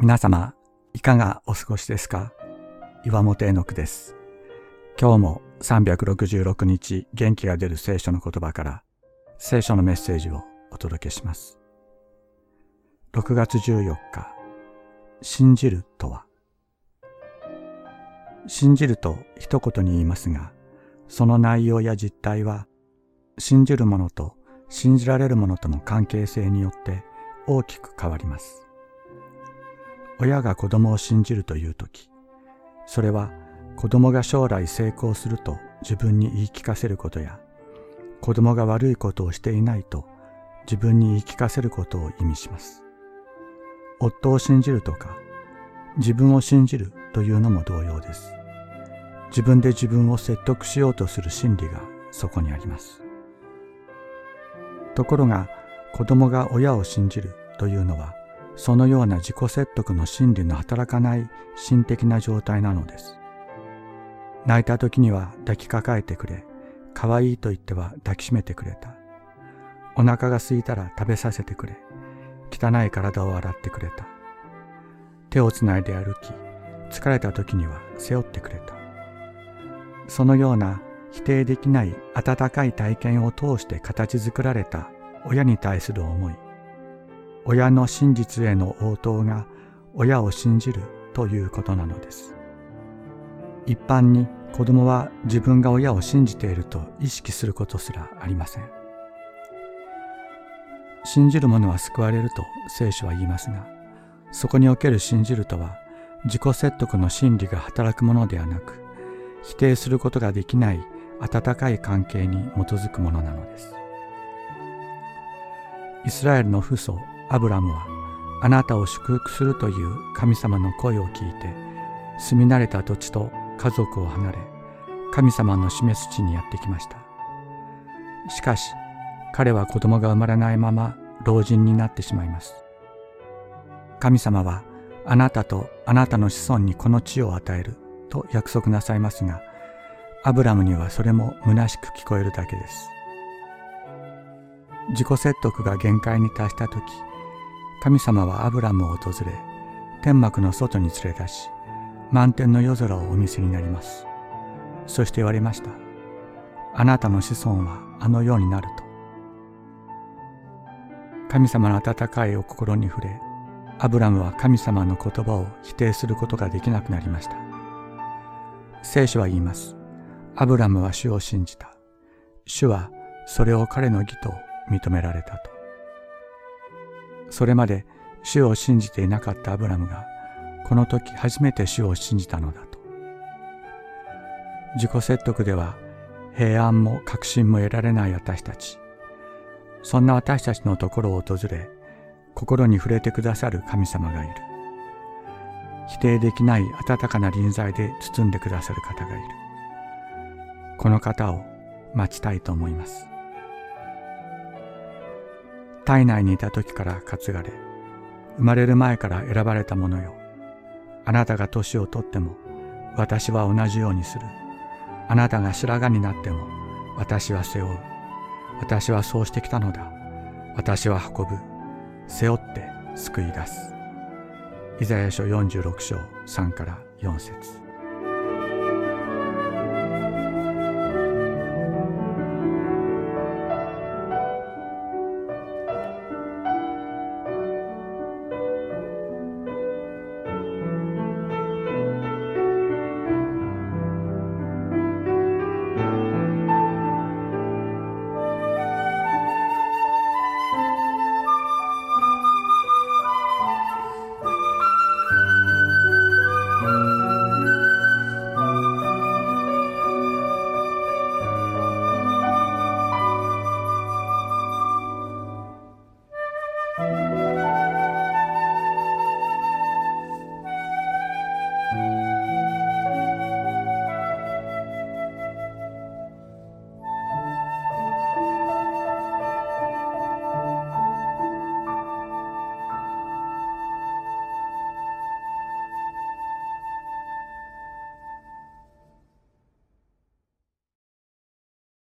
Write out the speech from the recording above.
皆様、いかがお過ごしですか？岩本絵の句です。今日も366日元気が出る聖書の言葉から聖書のメッセージをお届けします。6月14日、信じるとは？信じると一言に言いますが、その内容や実態は信じるものと信じられるものとの関係性によって大きく変わります。親が子供を信じるという時それは子供が将来成功すると自分に言い聞かせることや子供が悪いことをしていないと自分に言い聞かせることを意味します。夫を信じるとか自分を信じるというのも同様です。自分で自分を説得しようとする心理がそこにあります。ところが子供が親を信じるというのはそのような自己説得の心理の働かない心的な状態なのです。泣いた時には抱きかかえてくれ、可愛いと言っては抱きしめてくれた。お腹が空いたら食べさせてくれ、汚い体を洗ってくれた。手をつないで歩き、疲れた時には背負ってくれた。そのような否定できない温かい体験を通して形作られた親に対する思い、親の真実への応答が親を信じるということなのです。一般に子供は自分が親を信じていると意識することすらありません。信じる者は救われると聖書は言いますが、そこにおける信じるとは自己説得の心理が働くものではなく、否定することができない温かい関係に基づくものなのです。イスラエルの父祖アブラムはあなたを祝福するという神様の声を聞いて住み慣れた土地と家族を離れ神様の示す地にやってきました。しかし彼は子供が生まれないまま老人になってしまいます。神様はあなたとあなたの子孫にこの地を与えると約束なさいますがアブラムにはそれも虚しく聞こえるだけです。自己説得が限界に達した時神様はアブラムを訪れ天幕の外に連れ出し満天の夜空をお見せになります。そして言われました。あなたの子孫はあのようになると。神様の温かいお心に触れアブラムは神様の言葉を否定することができなくなりました。聖書は言います。アブラムは主を信じた。主はそれを彼の義と認められたと。それまで主を信じていなかったアブラムがこの時初めて主を信じたのだと。自己説得では平安も確信も得られない私たち。そんな私たちのところを訪れ心に触れてくださる神様がいる。否定できない温かな臨在で包んでくださる方がいる。この方を待ちたいと思います。体内にいた時から担がれ生まれる前から選ばれたものよ。あなたが年をとっても私は同じようにする。あなたが白髪になっても私は背負う。私はそうしてきたのだ。私は運ぶ。背負って救い出す。イザヤ書46章3から4節。